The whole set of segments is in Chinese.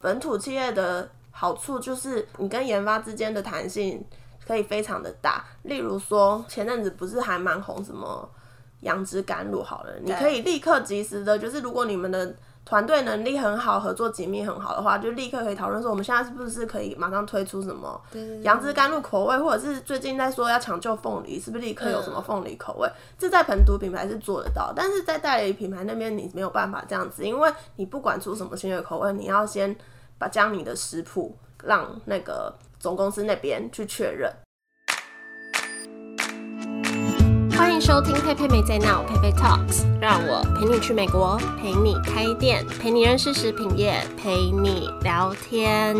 本土企业的好处就是你跟研发之间的弹性可以非常的大。例如说，前阵子不是还蛮红什么杨枝甘露好了，你可以立刻及时的，就是如果你们的团队能力很好，合作紧密很好的话，就立刻可以讨论说，我们现在是不是可以马上推出什么杨枝甘露口味，或者是最近在说要抢救凤梨，是不是立刻有什么凤梨口味？这在本土品牌是做得到，但是在代理品牌那边你没有办法这样子，因为你不管出什么新的口味，你要先把将你的食谱让那个总公司那边去确认。欢迎收听佩佩没在闹，佩佩 Talks，让我陪你去美国，陪你开店，陪你认识食品业，陪你聊天。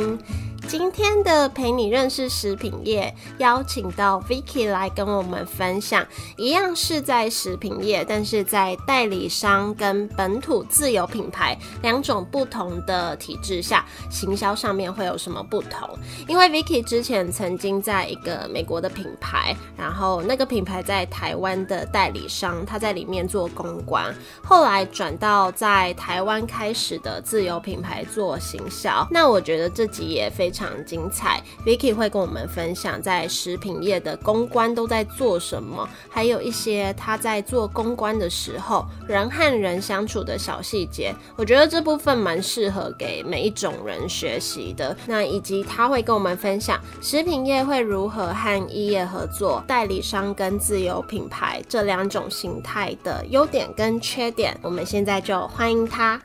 今天的陪你认识食品业，邀请到 Vicky 来跟我们分享，一样是在食品业，但是在代理商跟本土自有品牌两种不同的体制下，行销上面会有什么不同？因为 Vicky 之前曾经在一个美国的品牌，然后那个品牌在台湾的代理商，他在里面做公关，后来转到在台湾开始的自有品牌做行销。那我觉得这集也非常。非常精彩，Vicky 会跟我们分享在食品业的公关都在做什么，还有一些他在做公关的时候人和人相处的小细节。我觉得这部分蛮适合给每一种人学习的。那以及他会跟我们分享食品业会如何和异业合作，代理商跟自有品牌这两种形态的优点跟缺点。我们现在就欢迎他。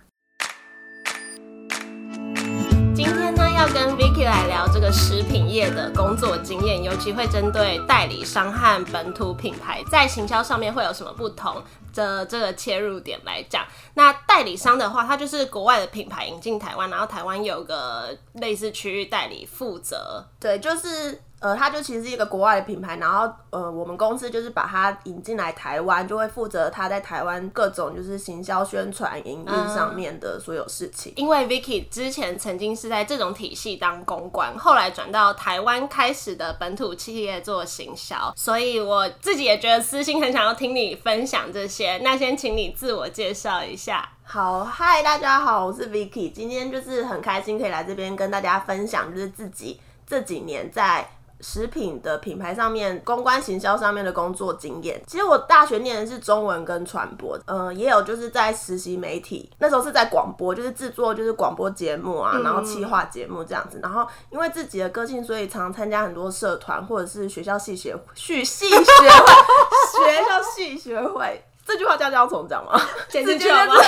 要跟 Vicky 来聊这个食品业的工作经验，尤其会针对代理商和本土品牌在行销上面会有什么不同的这个切入点来讲。那代理商的话，它就是国外的品牌引进台湾，然后台湾有个类似区域代理负责，对，就是。呃，它就其实是一个国外的品牌，然后呃，我们公司就是把它引进来台湾，就会负责它在台湾各种就是行销、宣传、营运上面的所有事情。因为 Vicky 之前曾经是在这种体系当公关，后来转到台湾开始的本土企业做行销，所以我自己也觉得私心很想要听你分享这些。那先请你自我介绍一下。好，嗨，大家好，我是 Vicky，今天就是很开心可以来这边跟大家分享，就是自己这几年在。食品的品牌上面，公关行销上面的工作经验。其实我大学念的是中文跟传播，嗯，也有就是在实习媒体，那时候是在广播，就是制作就是广播节目啊，然后企划节目这样子。然后因为自己的个性，所以常参加很多社团或者是学校系学系系学会，学校系学会。这句话叫叫重讲吗？简直就吗？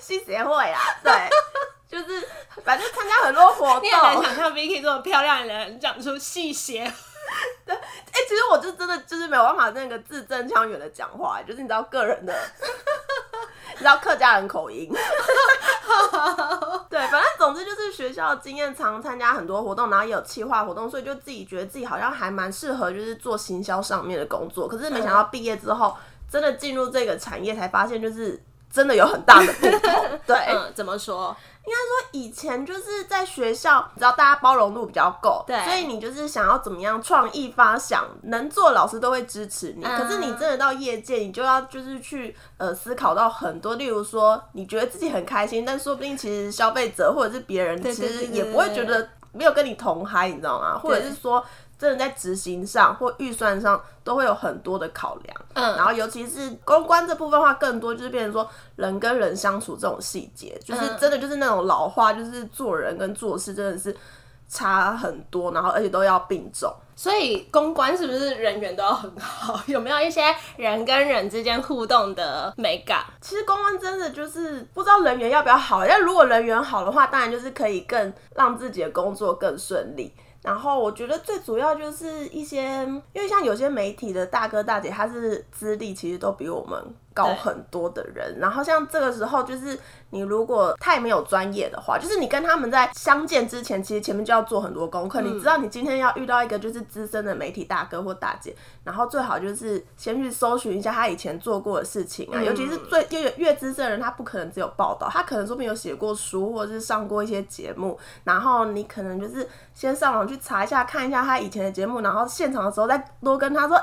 系协会啊，对。就是反正参加很多活动，你很难想象 Vicky 这么漂亮的人讲出细节。对，哎，其实我就真的就是没有办法那个字正腔圆的讲话，就是你知道个人的，你知道客家人口音。对，反正总之就是学校经验常参加很多活动，然后也有企划活动，所以就自己觉得自己好像还蛮适合就是做行销上面的工作。可是没想到毕业之后，真的进入这个产业才发现，就是真的有很大的不同。对，嗯，怎么说？应该说以前就是在学校，你知道大家包容度比较够，对，所以你就是想要怎么样创意发想，能做老师都会支持你。可是你真的到业界，你就要就是去呃思考到很多，例如说你觉得自己很开心，但说不定其实消费者或者是别人其实也不会觉得没有跟你同嗨，你知道吗？或者是说。真的在执行上或预算上都会有很多的考量，嗯，然后尤其是公关这部分的话，更多就是变成说人跟人相处这种细节，就是真的就是那种老话，就是做人跟做事真的是差很多，然后而且都要并重。所以公关是不是人缘都要很好？有没有一些人跟人之间互动的美感？其实公关真的就是不知道人缘要不要好，但如果人缘好的话，当然就是可以更让自己的工作更顺利。然后我觉得最主要就是一些，因为像有些媒体的大哥大姐，他是资历其实都比我们。高很多的人，然后像这个时候，就是你如果太没有专业的话，就是你跟他们在相见之前，其实前面就要做很多功课。你知道，你今天要遇到一个就是资深的媒体大哥或大姐，然后最好就是先去搜寻一下他以前做过的事情啊，尤其是最越越资深的人，他不可能只有报道，他可能说不定有写过书或者是上过一些节目，然后你可能就是先上网去查一下，看一下他以前的节目，然后现场的时候再多跟他说，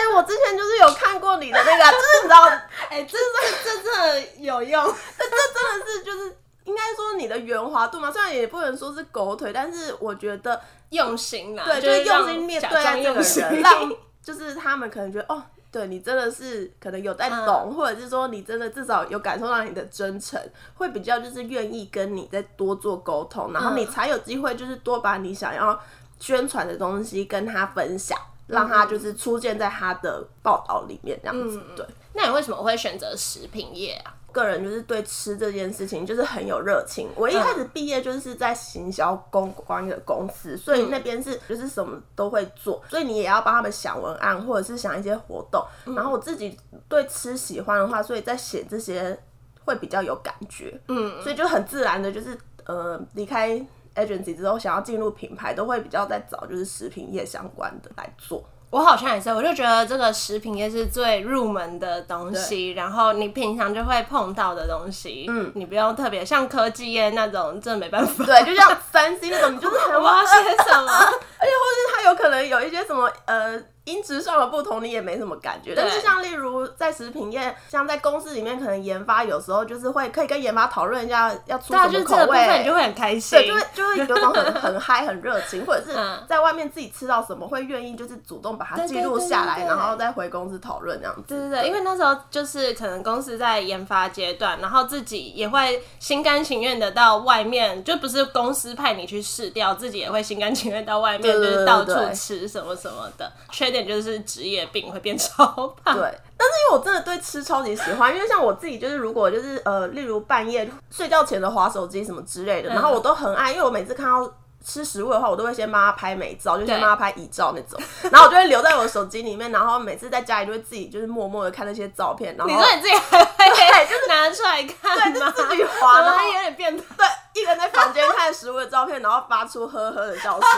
么谁谁谁，对我之前就是有看过你的那个，就是你知道，哎、这这这真的有用。这这真的是就是应该说你的圆滑度嘛，虽然也不能说是狗腿，但是我觉得用心啦，对，就是是用心面对待这个装用心人，让就是他们可能觉得哦。对你真的是可能有在懂，或者是说你真的至少有感受到你的真诚，会比较就是愿意跟你再多做沟通，然后你才有机会就是多把你想要宣传的东西跟他分享，让他就是出现在他的报道里面这样子。对，那你为什么会选择食品业啊？个人就是对吃这件事情就是很有热情。我一开始毕业就是在行销公关的公司，所以那边是就是什么都会做，所以你也要帮他们想文案或者是想一些活动。然后我自己对吃喜欢的话，所以在写这些会比较有感觉，嗯，所以就很自然的就是呃离开 agency 之后，想要进入品牌，都会比较在找就是食品业相关的来做。我好像也是，我就觉得这个食品业是最入门的东西，然后你平常就会碰到的东西，嗯，你不用特别像科技业那种，真的没办法。对，就像三星那种，你就是很我要写什么？而且或是它有可能有一些什么呃音质上的不同，你也没什么感觉。但是像例如在食品业，像在公司里面，可能研发有时候就是会可以跟研发讨论一下要出什么口味，分你就会很开心。对，就会就会有种很很嗨、很热情，或者是嗯在外面自己吃到什么，会愿意就是主动把它记录下来，然后再回公司讨论这样子。对对对，因为那时候就是可能公司在研发阶段，然后自己也会心甘情愿的到外面，就不是公司派你去试掉，自己也会心甘情愿到外面，就是到处吃什么什么的。缺点就是职业病会变超胖。对，但是因为我真的对吃超级喜欢，因为像我自己就是，如果就是呃，例如半夜睡觉前的划手机什么之类的，然后我都很爱，因为我每次看到。吃食物的话，我都会先帮他拍美照，就先帮他拍遗照那种，然后我就会留在我的手机里面，然后每次在家里就会自己就是默默的看那些照片，然后你说你自己还会就是 拿出来看吗？对就自己滑然后有点变态？对一个人在房间看食物的照片，然后发出呵呵的笑声，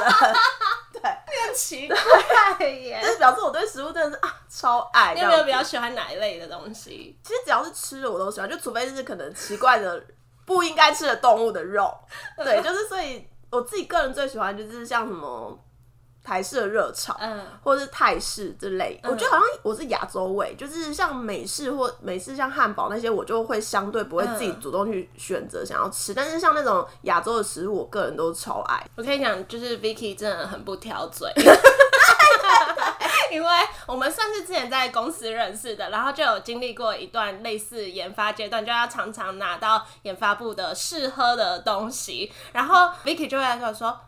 对，变奇怪耶！就是表示我对食物真的是啊超爱。你有没有比较喜欢哪一类的东西？其实只要是吃的我都喜欢，就除非是可能奇怪的不应该吃的动物的肉，对，就是所以我自己个人最喜欢就是像什么台式的热炒，嗯，或者是泰式之类。我觉得好像我是亚洲味，就是像美式或美式像汉堡那些，我就会相对不会自己嗯主动去选择想要吃，但是像那种亚洲的食物，我个人都超爱。我可以讲，就是 Vicky 真的很不挑嘴。因为我们算是之前在公司认识的，然后就有经历过一段类似研发阶段，就要常常拿到研发部的试喝的东西，然后 Vicky 就会来跟我说：“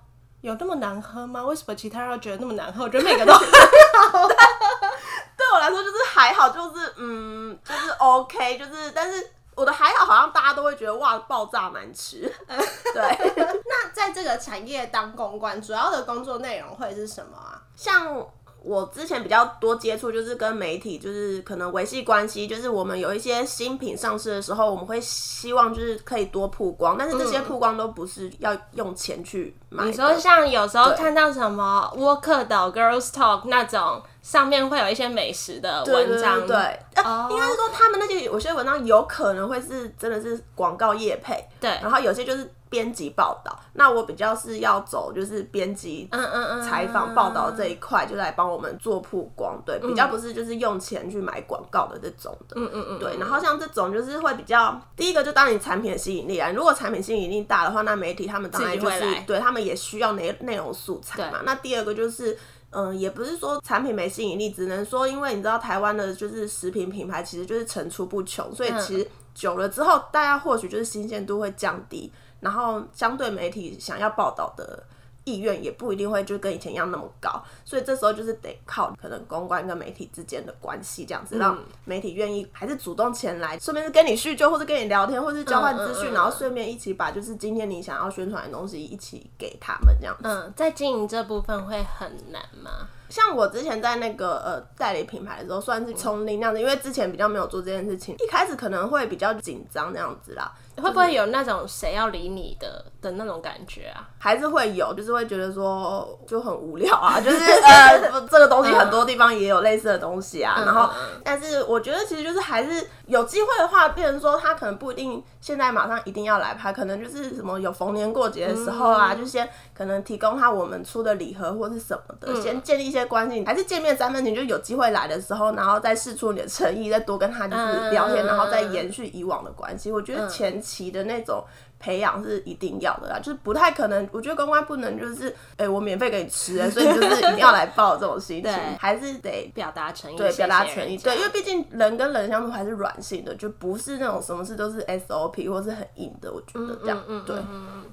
有那么难喝吗？为什么其他人都觉得那么难喝？我觉得每个都很 好对我来说就是还好，就是嗯，就是 OK，就是但是我的还好，好像大家都会觉得哇爆炸难吃。对，那在这个产业当公关，主要的工作内容会是什么啊？像我之前比较多接触，就是跟媒体，就是可能维系关系，就是我们有一些新品上市的时候，我们会希望就是可以多曝光，但是这些曝光都不是要用钱去买的。你说像有时候看到什么沃克岛 Girls Talk 那种，上面会有一些美食的文章，对应该是说他们那些有些文章有可能会是真的是广告业配，对。然后有些就是编辑报道。那我比较是要走就是编辑嗯嗯嗯，采访报道这一块，就来帮我们做曝光，对，比较不是就是用钱去买广告的这种的，嗯嗯嗯，对。然后像这种就是会比较，第一个就当你产品的吸引力啊，如果产品吸引力大的话，那媒体他们当然就是对他们也需要内内容素材嘛。那第二个就是。嗯，也不是说产品没吸引力，只能说因为你知道台湾的就是食品品牌其实就是层出不穷，所以嗯其实久了之后，大家或许就是新鲜度会降低，然后相对媒体想要报道的意愿也不一定会就跟以前一样那么高，所以这时候就是得靠可能公关跟媒体之间的关系，这样子让媒体愿意还是主动前来，顺便是跟你叙旧，或是跟你聊天，或是交换资讯，嗯嗯嗯然后顺便一起把就是今天你想要宣传的东西一起给他们这样子。嗯，在经营这部分会很难吗？像我之前在那个呃代理品牌的时候，算是从零那样子，因为之前比较没有做这件事情，一开始可能会比较紧张那样子啦，会不会有那种谁要理你的的那种感觉啊？还是会有，就是会觉得说就很无聊啊，就是呃不这个东西很多地方也有类似的东西啊，然后但是我觉得其实就是还是有机会的话，变成说他可能不一定现在马上一定要来拍，可能就是什么有逢年过节的时候啊，就先可能提供他我们出的礼盒或是什么的，先建立一些些关系，还是见面三分情，就有机会来的时候，然后再试出你的诚意，再多跟他就是聊天，嗯然后再延续以往的关系。我觉得前期的那种。培养是一定要的啦，就是不太可能。我觉得公关不能就是，哎、我免费给你吃、所以就是一定要来报这种心情，还是得表达诚意，对，表达诚意，对，因为毕竟人跟人相处还是软性的，就不是那种什么事都是 SOP 或是很硬的。我觉得这样，对。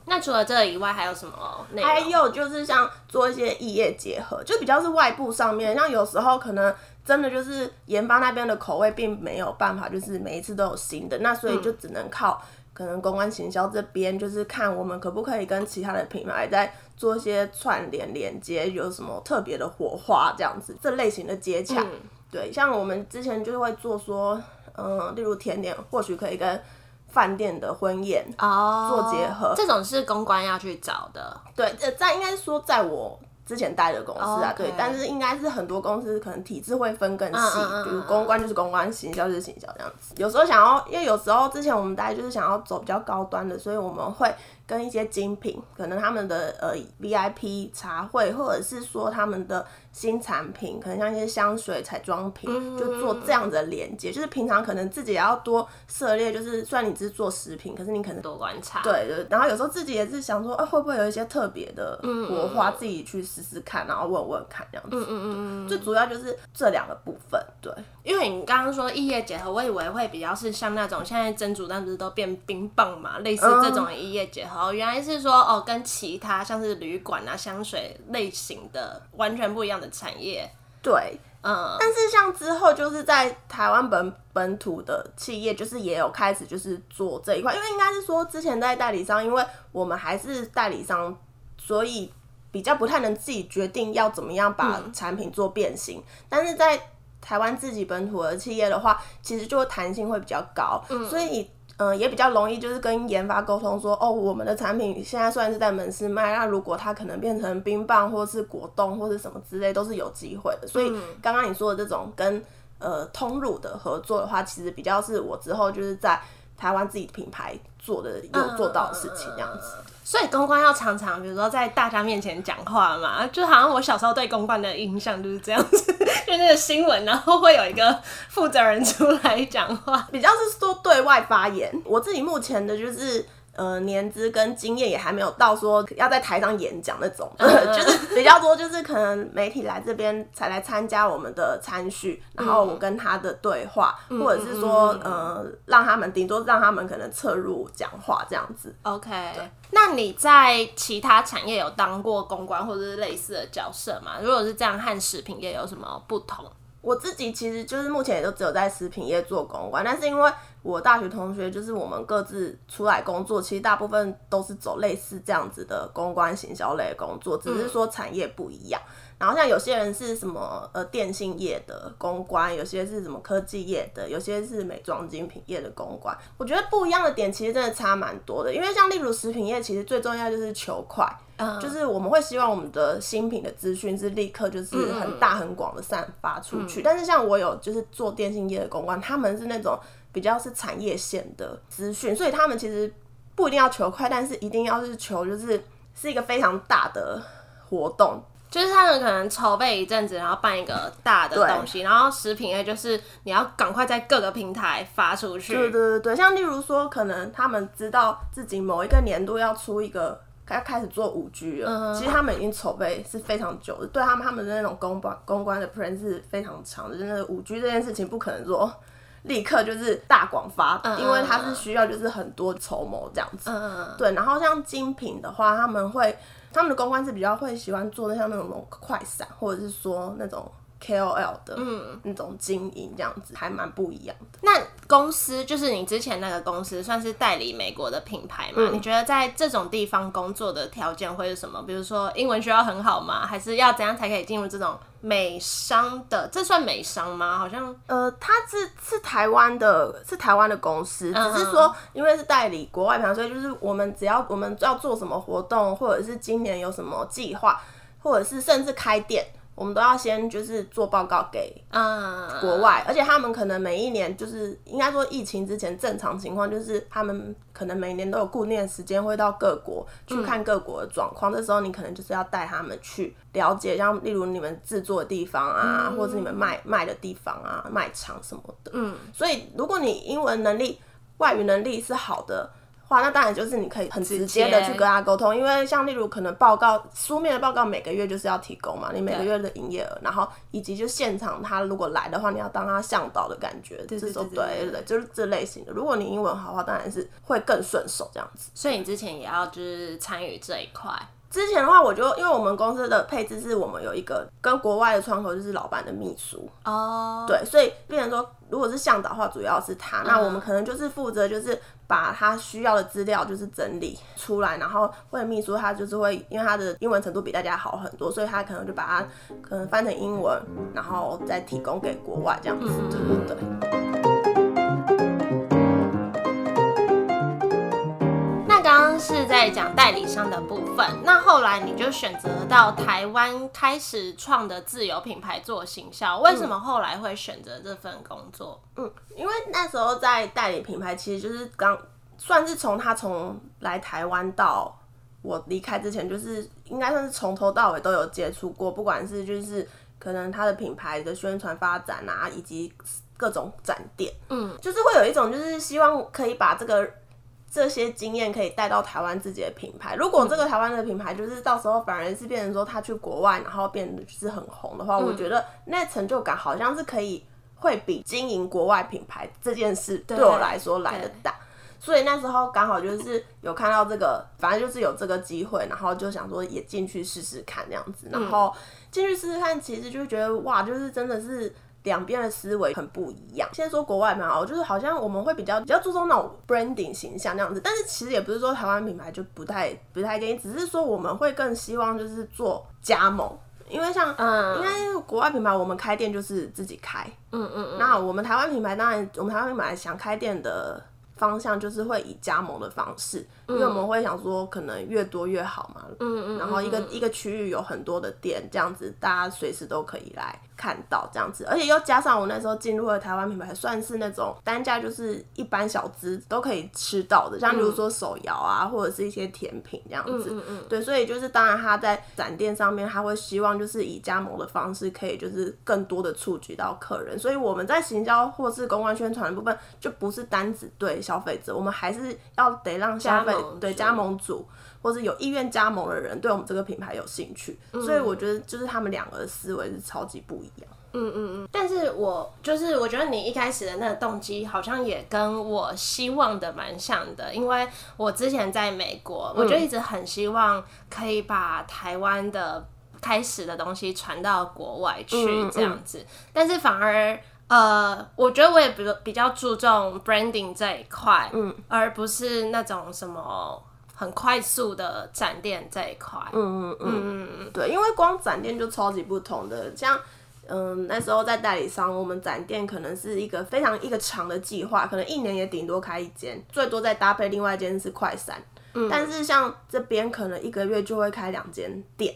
那除了这个以外，还有什么？还有就是像做一些异业结合，就比较是外部上面，像有时候可能真的就是研发那边的口味并没有办法，就是每一次都有新的，那所以就只能靠可能公关行销这边，就是看我们可不可以跟其他的品牌在做一些串联连接，有什么特别的火花这样子，这类型的接洽。对，像我们之前就会做说，嗯、例如甜点，或许可以跟饭店的婚宴哦做结合这种是公关要去找的。对，呃，在应该说在我之前待的公司啊哦对但是应该是很多公司可能体制会分更细，比如公关就是公关，行销就是行销这样子。有时候想要，因为有时候之前我们待就是想要走比较高端的，所以我们会跟一些精品，可能他们的呃 VIP 茶会，或者是说他们的新产品，可能像一些香水、彩妆品，嗯就做这样子的连接。就是平常可能自己也要多涉猎，就是虽然你只是做食品，可是你可能多观察，对对，然后有时候自己也是想说，啊，会不会有一些特别的国花，自己去试试看，然后问问看这样子。嗯嗯嗯最主要就是这两个部分，对。因为你刚刚说异业结合，我以为会比较是像那种现在珍珠蛋不是都变冰棒嘛，类似这种异业结合。原来是说哦，跟其他像是旅馆啊、香水类型的完全不一样的产业。对，嗯，但是像之后就是在台湾本本土的企业，就是也有开始就是做这一块，因为应该是说之前在代理商，因为我们还是代理商，所以比较不太能自己决定要怎么样把产品做变形，但是在台湾自己本土的企业的话，其实就弹性会比较高，所以。嗯，也比较容易，就是跟研发沟通说，哦，我们的产品现在虽然是在门市卖，那如果它可能变成冰棒或是果冻或是什么之类，都是有机会的。所以刚刚你说的这种跟呃通路的合作的话，其实比较是我之后就是在台湾自己品牌做的有做到的事情，这样子。所以公关要常常，比如说在大家面前讲话嘛，就好像我小时候对公关的印象就是这样子，就那个新闻，然后会有一个负责人出来讲话。比较是说对外发言。我自己目前的就是。呃，年资跟经验也还没有到说要在台上演讲那种，就是比较多，就是可能媒体来这边才来参加我们的参叙，然后我跟他的对话，或者是说呃，让他们顶多让他们可能侧入讲话这样子。OK，那你在其他产业有当过公关或者是类似的角色吗？如果是这样，和食品业有什么不同？我自己其实就是目前也都只有在食品业做公关，但是因为我大学同学就是我们各自出来工作，其实大部分都是走类似这样子的公关行销类的工作，只是说产业不一样。然后像有些人是什么呃电信业的公关，有些是什么科技业的，有些是美妆精品业的公关。我觉得不一样的点其实真的差蛮多的，因为像例如食品业，其实最重要就是求快。就是我们会希望我们的新品的资讯是立刻就是很大很广的散发出去，但是像我有就是做电信业的公关，他们是那种比较是产业线的资讯，所以他们其实不一定要求快，但是一定要是求就是是一个非常大的活动，就是他们可能筹备一阵子，然后办一个大的东西，然后食品类就是你要赶快在各个平台发出去。对对对对，像例如说，可能他们知道自己某一个年度要出一个。要开始做五 G 了，其实他们已经筹备是非常久的，对他们他们的那种公关公关的 plan 是非常长的，就是五 G 这件事情不可能说立刻就是大广发，因为它是需要就是很多筹谋这样子。嗯，对，然后像精品的话，他们会他们的公关是比较会喜欢做的像那种快闪，或者是说那种 KOL 的嗯那种经营这样子，还蛮不一样的。那公司就是你之前那个公司，算是代理美国的品牌嘛？你觉得在这种地方工作的条件会是什么？比如说英文需要很好吗？还是要怎样才可以进入这种美商的？这算美商吗？好像呃，它是是台湾的，是台湾的公司，只是说因为是代理国外品牌，所以就是我们只要我们要做什么活动，或者是今年有什么计划，或者是甚至开店。我们都要先就是做报告给啊，国外，而且他们可能每一年就是应该说疫情之前正常情况，就是他们可能每年都有固定的时间会到各国去看各国的状况。这时候你可能就是要带他们去了解，像例如你们制作的地方啊，或者你们卖卖的地方啊，卖场什么的。嗯，所以如果你英文能力、外语能力是好的。话那当然就是你可以很直接的去跟他沟通，因为像例如可能报告书面的报告每个月就是要提供嘛，你每个月的营业额，然后以及就现场他如果来的话，你要当他向导的感觉，这种对对对对对，就是这类型的。如果你英文好的话，当然是会更顺手这样子。所以你之前也要就是参与这一块。之前的话，我就因为我们公司的配置是我们有一个跟国外的窗口就是老板的秘书，哦，对，所以变成说，如果是向导的话，主要是他，那我们可能就是负责就是把他需要的资料就是整理出来，然后会秘书他就是会，因为他的英文程度比大家好很多，所以他可能就把它可能翻成英文，然后再提供给国外这样子，对对对。是在讲代理商的部分，那后来你就选择到台湾开始创的自由品牌做行销，为什么后来会选择这份工作？嗯，因为那时候在代理品牌，其实就是刚算是从他从来台湾到我离开之前，就是应该算是从头到尾都有接触过，不管是就是可能他的品牌的宣传发展啊，以及各种展店，嗯，就是会有一种就是希望可以把这个。这些经验可以带到台湾自己的品牌。如果这个台湾的品牌就是到时候反而是变成说他去国外，然后变得就是很红的话，我觉得那成就感好像是可以会比经营国外品牌这件事对我来说来的大。所以那时候刚好就是有看到这个，反正就是有这个机会，然后就想说也进去试试看这样子。然后进去试试看，其实就觉得哇，就是真的是。两边的思维很不一样。先说国外蛮好，就是好像我们会比较比较注重那种 branding 形象那样子，但是其实也不是说台湾品牌就不太不太建议，只是说我们会更希望就是做加盟，因为像嗯。因为国外品牌我们开店就是自己开，嗯嗯嗯，那我们台湾品牌当然我们台湾品牌想开店的方向就是会以加盟的方式，因为我们会想说可能越多越好嘛，嗯嗯，然后一个一个区域有很多的店，这样子大家随时都可以来看到这样子，而且又加上我那时候进入了台湾品牌，算是那种单价就是一般小资都可以吃到的，像比如说手摇啊，或者是一些甜品这样子，嗯嗯对，所以就是当然他在展店上面，他会希望就是以加盟的方式，可以就是更多的触及到客人，所以我们在行销或是公关宣传的部分，就不是单只对消费者，我们还是要得让消费加盟对加盟组。或是有意愿加盟的人对我们这个品牌有兴趣，所以我觉得就是他们两个的思维是超级不一样。嗯嗯嗯，但是我就是我觉得你一开始的那个动机好像也跟我希望的蛮像的，因为我之前在美国，我就一直很希望可以把台湾的开始的东西传到国外去这样子，但是反而。呃，我觉得我也比比较注重 branding 这一块，嗯，而不是那种什么很快速的展店这一块，嗯嗯嗯嗯，对，因为光展店就超级不同的，像。嗯，那时候在代理商，我们展店可能是一个非常一个长的计划，可能一年也顶多开一间，最多再搭配另外一间是快闪。嗯，但是像这边可能一个月就会开两间店，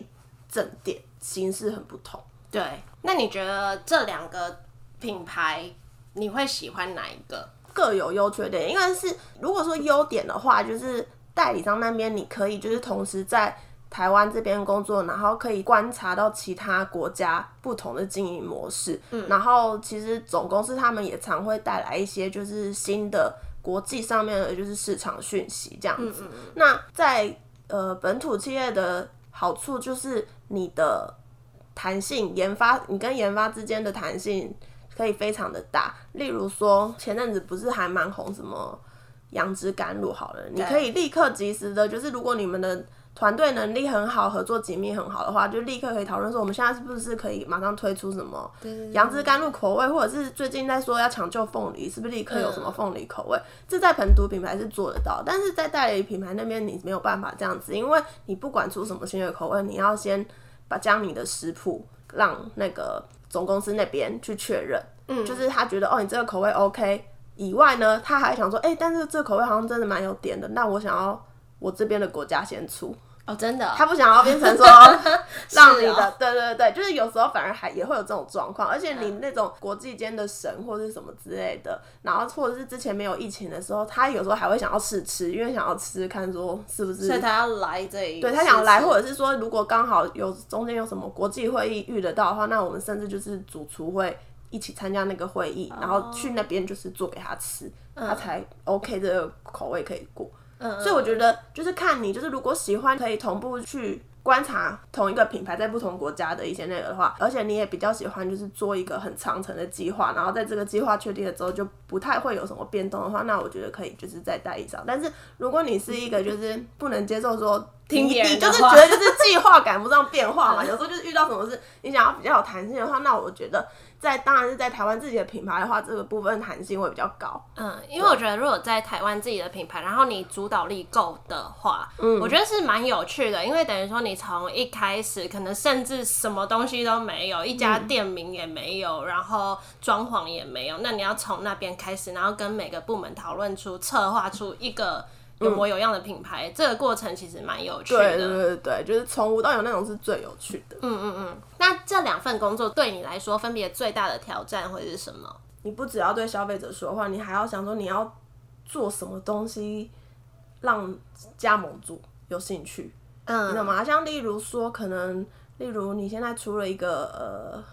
正店形式很不同。对，那你觉得这两个品牌你会喜欢哪一个？各有优缺点，应该是如果说优点的话，就是代理商那边你可以就是同时在台湾这边工作，然后可以观察到其他国家不同的经营模式，嗯，然后其实总公司他们也常会带来一些就是新的国际上面的就是市场讯息这样子。那在呃本土企业的好处就是你的弹性研发，你跟研发之间的弹性可以非常的大。例如说，前阵子不是还蛮红什么杨枝甘露好了，你可以立刻及时的，就是如果你们的团队能力很好，合作紧密很好的话，就立刻可以讨论说，我们现在是不是可以马上推出什么杨枝甘露口味，或者是最近在说要抢救凤梨，是不是立刻有什么凤梨口味？这在本土品牌是做得到，但是在代理品牌那边你没有办法这样子，因为你不管出什么新的口味，你要先把将你的食谱让那个总公司那边去确认，嗯，就是他觉得哦，你这个口味 OK 以外呢，他还想说，哎、但是这个口味好像真的蛮有点的，那我想要我这边的国家先出，哦，真的，他不想要变成说 让你的，哦对对对，就是有时候反而还也会有这种状况，而且你那种国际间的神或者是什么之类的，然后或者是之前没有疫情的时候，他有时候还会想要试吃，因为想要吃看说是不是所以他要来这一，对他想来，或者是说，如果刚好有中间有什么国际会议遇得到的话，那我们甚至就是主厨会一起参加那个会议，然后去那边就是做给他吃，他才 OK 这个口味可以过。嗯，所以我觉得就是看你，就是如果喜欢可以同步去观察同一个品牌在不同国家的一些那个的话，而且你也比较喜欢就是做一个很长程的计划，然后在这个计划确定了之后就不太会有什么变动的话，那我觉得可以就是再待一招。但是如果你是一个就是不能接受说听你别人的话你就是觉得就是计划赶不上变化嘛，有时候就是遇到什么事你想要比较有弹性的话，那我觉得在当然是在台湾自己的品牌的话，这个部分弹性会比较高。嗯，因为我觉得如果在台湾自己的品牌，然后你主导力够的话，嗯，我觉得是蛮有趣的，因为等于说你从一开始可能甚至什么东西都没有，一家店名也没有，然后装潢也没有，那你要从那边开始，然后跟每个部门讨论出、策划出一个有模有样的品牌，这个过程其实蛮有趣的。对对对对，就是从无到有那种是最有趣的。嗯嗯嗯。那这两份工作对你来说，分别最大的挑战会是什么？你不只要对消费者说话，你还要想说你要做什么东西让加盟主有兴趣，你懂嗯吗？像例如说，可能例如你现在出了一个呃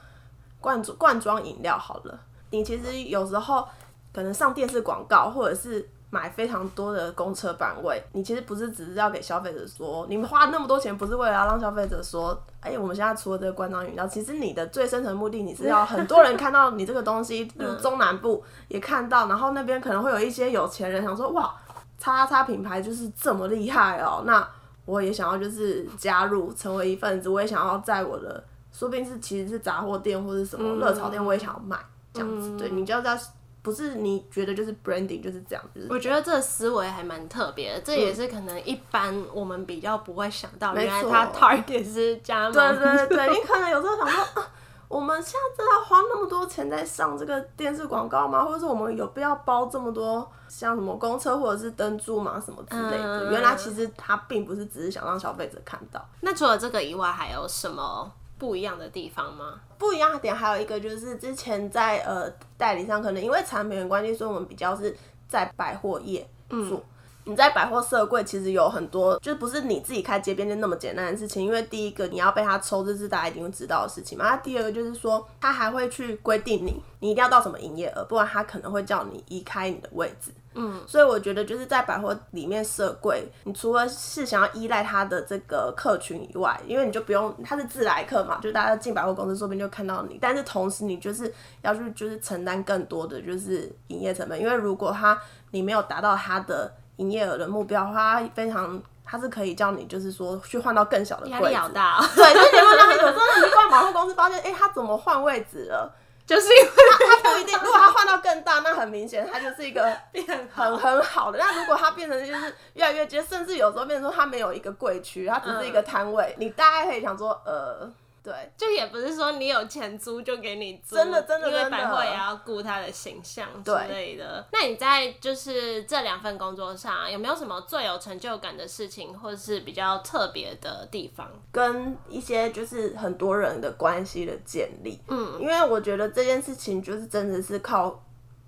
罐装罐装饮料好了，你其实有时候可能上电视广告或者是。买非常多的公车版位，你其实不是只是要给消费者说，你们花那么多钱不是为了要让消费者说，哎、我们现在除了这个罐装饮料，其实你的最深层目的，你是要很多人看到你这个东西，比如中南部也看到，然后那边可能会有一些有钱人想说，哇，叉叉品牌就是这么厉害哦，那我也想要就是加入成为一份子，我也想要在我的，说不定是其实是杂货店或者什么热潮店，我也想要买这样子，对你就要知道，不是你觉得就是 branding 就是这样，就是我觉得这个思维还蛮特别的，这也是可能一般我们比较不会想到，原来他 target 是加盟。对对对，你可能有时候想说，啊，我们现在真的要花那么多钱在上这个电视广告吗？或者是我们有必要包这么多像什么公车或者是灯柱嘛什么之类的？嗯原来其实它并不是只是想让消费者看到。那除了这个以外，还有什么不一样的地方吗？不一样的点还有一个就是之前在呃代理商可能因为产品的关系，所以我们比较是在百货业做。你在百货设柜其实有很多，就不是你自己开街边店那么简单的事情。因为第一个你要被他抽，这是大家一定会知道的事情嘛。那第二个就是说，他还会去规定你，你一定要到什么营业额，不然他可能会叫你移开你的位置。嗯，所以我觉得就是在百货里面设柜，你除了是想要依赖他的这个客群以外，因为你就不用他是自来客嘛，就大家进百货公司说不定就看到你，但是同时你就是要去就是承担更多的就是营业成本，因为如果他你没有达到他的营业额的目标的话，他非常他是可以叫你就是说去换到更小的柜子。力好大、哦，对，就是你会让有时候你逛百货公司发现，哎、他怎么换位置了？就是因为他不一定，如果他换到更大，那很明显他就是一个变很很好的。那如果它变成就是越来越接，甚至有时候变成说它没有一个柜区，它只是一个摊位，你大概可以想说，呃，对，就也不是说你有钱租就给你租，真的真的因为百货也要顾他的形象之类的。那你在就是这两份工作上，有没有什么最有成就感的事情，或者是比较特别的地方？跟一些就是很多人的关系的建立，嗯，因为我觉得这件事情就是真的是靠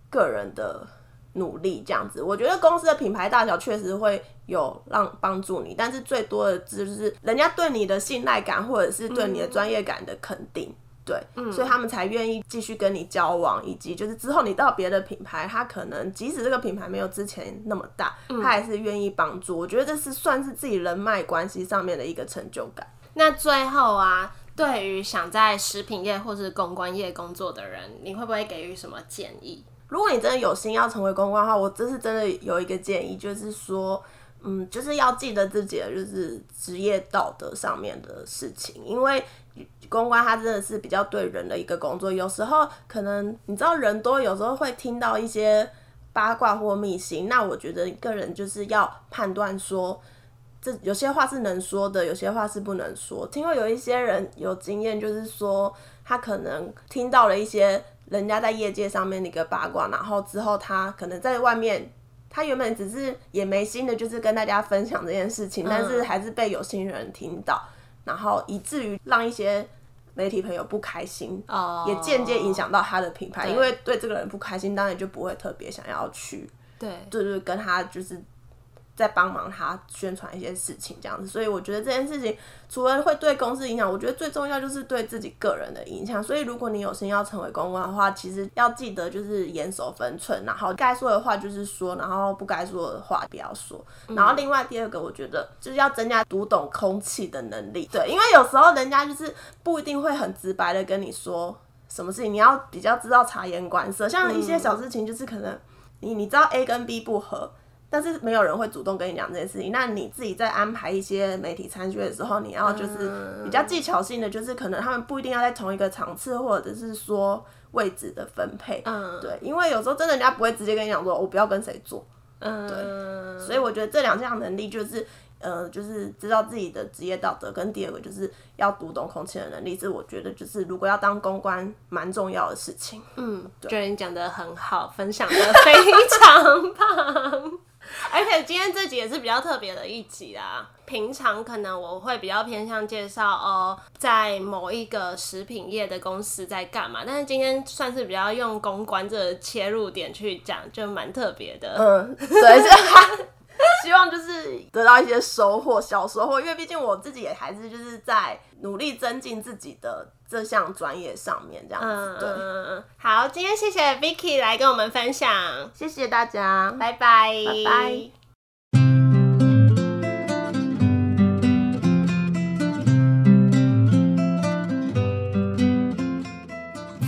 个人的努力这样子。我觉得公司的品牌大小确实会有让帮助你，但是最多的就是人家对你的信赖感，或者是对你的专业感的肯定。对，所以他们才愿意继续跟你交往，以及就是之后你到别的品牌，他可能即使这个品牌没有之前那么大，他还是愿意帮助。我觉得这是算是自己人脉关系上面的一个成就感。那最后啊，对于想在食品业或是公关业工作的人，你会不会给予什么建议？如果你真的有心要成为公关的话，我这是真的有一个建议，就是说，嗯，就是要记得自己的就是职业道德上面的事情，因为公关它真的是比较对人的一个工作，有时候可能你知道人多，有时候会听到一些八卦或秘辛，那我觉得个人就是要判断说。这有些话是能说的，有些话是不能说。听过有一些人有经验，就是说他可能听到了一些人家在业界上面的一个八卦，然后之后他可能在外面他原本只是也没心的，就是跟大家分享这件事情，但是还是被有心人听到，然后以至于让一些媒体朋友不开心，哦，也间接影响到他的品牌，因为对这个人不开心，当然就不会特别想要去，对。就是跟他就是在帮忙他宣传一些事情这样子。所以我觉得这件事情除了会对公司影响，我觉得最重要就是对自己个人的影响。所以如果你有心要成为公关的话，其实要记得就是严守分寸，然后该说的话就是说，然后不该说的话不要说。然后另外第二个，我觉得就是要增加读懂空气的能力。对，因为有时候人家就是不一定会很直白的跟你说什么事情，你要比较知道察言观色。像一些小事情，就是可能你你知道 A 跟 B 不合。但是没有人会主动跟你讲这件事情，那你自己在安排一些媒体参选的时候，你要就是比较技巧性的，就是可能他们不一定要在同一个场次，或者是说位置的分配，嗯对，因为有时候真的人家不会直接跟你讲说，我不要跟谁做，嗯，所以我觉得这两项能力就是，呃，就是知道自己的职业道德，跟第二个就是要读懂空气的能力，是我觉得就是如果要当公关蛮重要的事情。嗯，觉得你讲的很好，分享的非常 棒。而且今天这集也是比较特别的一集啦。平常可能我会比较偏向介绍哦，在某一个食品业的公司在干嘛，但是今天算是比较用公关这切入点去讲，就蛮特别的。嗯，对，是 希望就是得到一些收获，小收获，因为毕竟我自己也还是就是在努力增进自己的这项专业上面，这样子。对，嗯，好，今天谢谢 Vicky 来跟我们分享，谢谢大家，拜拜，拜拜。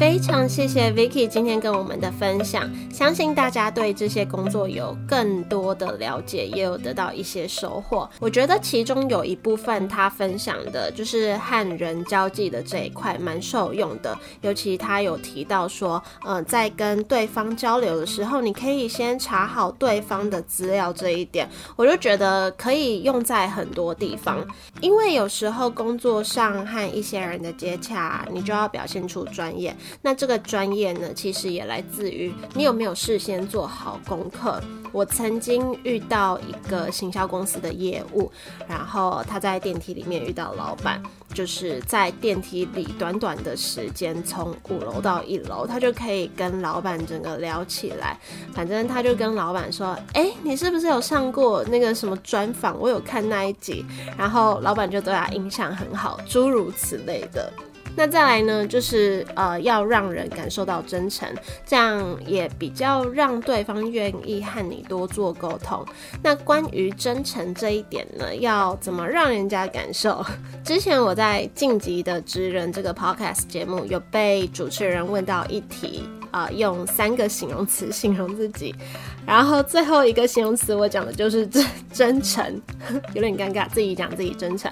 非常谢谢 Vicky 今天跟我们的分享，相信大家对这些工作有更多的了解，也有得到一些收获。我觉得其中有一部分他分享的就是和人交际的这一块蛮受用的，尤其他有提到说，呃，在跟对方交流的时候，你可以先查好对方的资料这一点，我就觉得可以用在很多地方，因为有时候工作上和一些人的接洽，你就要表现出专业。那这个专业呢，其实也来自于你有没有事先做好功课。我曾经遇到一个行销公司的业务，然后他在电梯里面遇到老板，就是在电梯里短短的时间从五楼到一楼，他就可以跟老板整个聊起来。反正他就跟老板说：“哎、你是不是有上过那个什么专访？我有看那一集。”然后老板就对他印象很好，诸如此类的。那再来呢，就是呃，要让人感受到真诚，这样也比较让对方愿意和你多做沟通。那关于真诚这一点呢，要怎么让人家感受？之前我在《晋级的职人》这个 podcast 节目有被主持人问到一题，啊、用三个形容词形容自己，然后最后一个形容词我讲的就是真真诚，有点尴尬，自己讲自己真诚。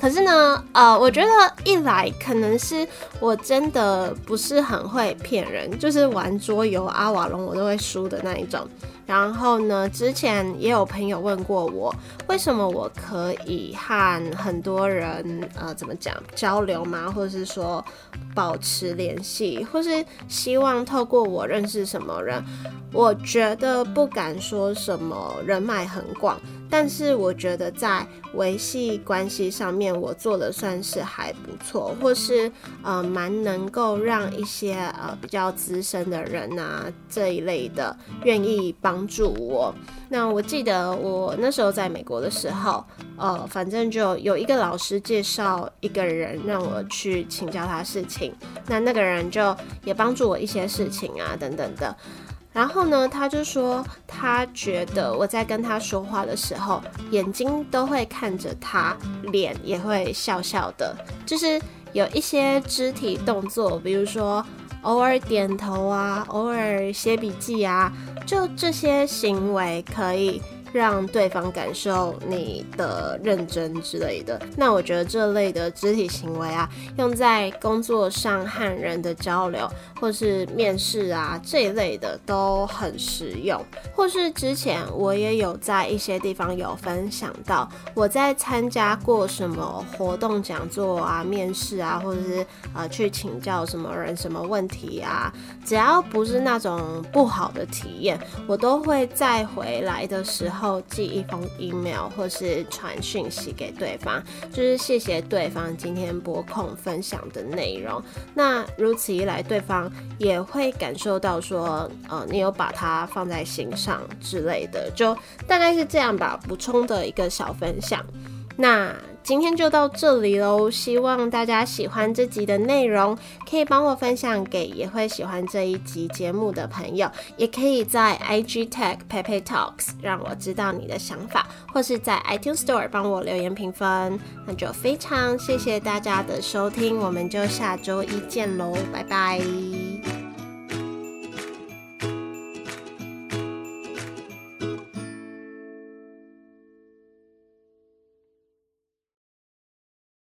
可是呢，呃，我觉得一来可能是我真的不是很会骗人，就是玩桌游、阿瓦隆我都会输的那一种。然后呢，之前也有朋友问过我，为什么我可以和很多人呃怎么讲交流吗？或者是说保持联系，或是希望透过我认识什么人？我觉得不敢说什么人脉很广，但是我觉得在维系关系上面，我做的算是还不错，或是呃蛮能够让一些呃比较资深的人啊这一类的愿意帮助我。那我记得我那时候在美国的时候，呃，反正就有一个老师介绍一个人让我去请教他事情，那那个人就也帮助我一些事情啊等等的。然后呢，他就说他觉得我在跟他说话的时候，眼睛都会看着他，脸也会笑笑的，就是有一些肢体动作，比如说偶尔点头啊，偶尔写笔记啊，就这些行为可以让对方感受你的认真之类的。那我觉得这类的肢体行为啊，用在工作上和人的交流，或是面试啊这一类的都很实用。或是之前我也有在一些地方有分享到，我在参加过什么活动、讲座啊、面试啊，或者是呃去请教什么人、什么问题啊，只要不是那种不好的体验，我都会再回来的时候后寄一封 email 或是传讯息给对方，就是谢谢对方今天播控分享的内容。那如此一来，对方也会感受到说，呃，你有把它放在心上之类的，就大概是这样吧。补充的一个小分享。那今天就到这里喽，希望大家喜欢这集的内容，可以帮我分享给也会喜欢这一集节目的朋友，也可以在 IG tag Pepe Talks 让我知道你的想法，或是在 iTunes Store 帮我留言评分。那就非常谢谢大家的收听，我们就下周一见喽，拜拜。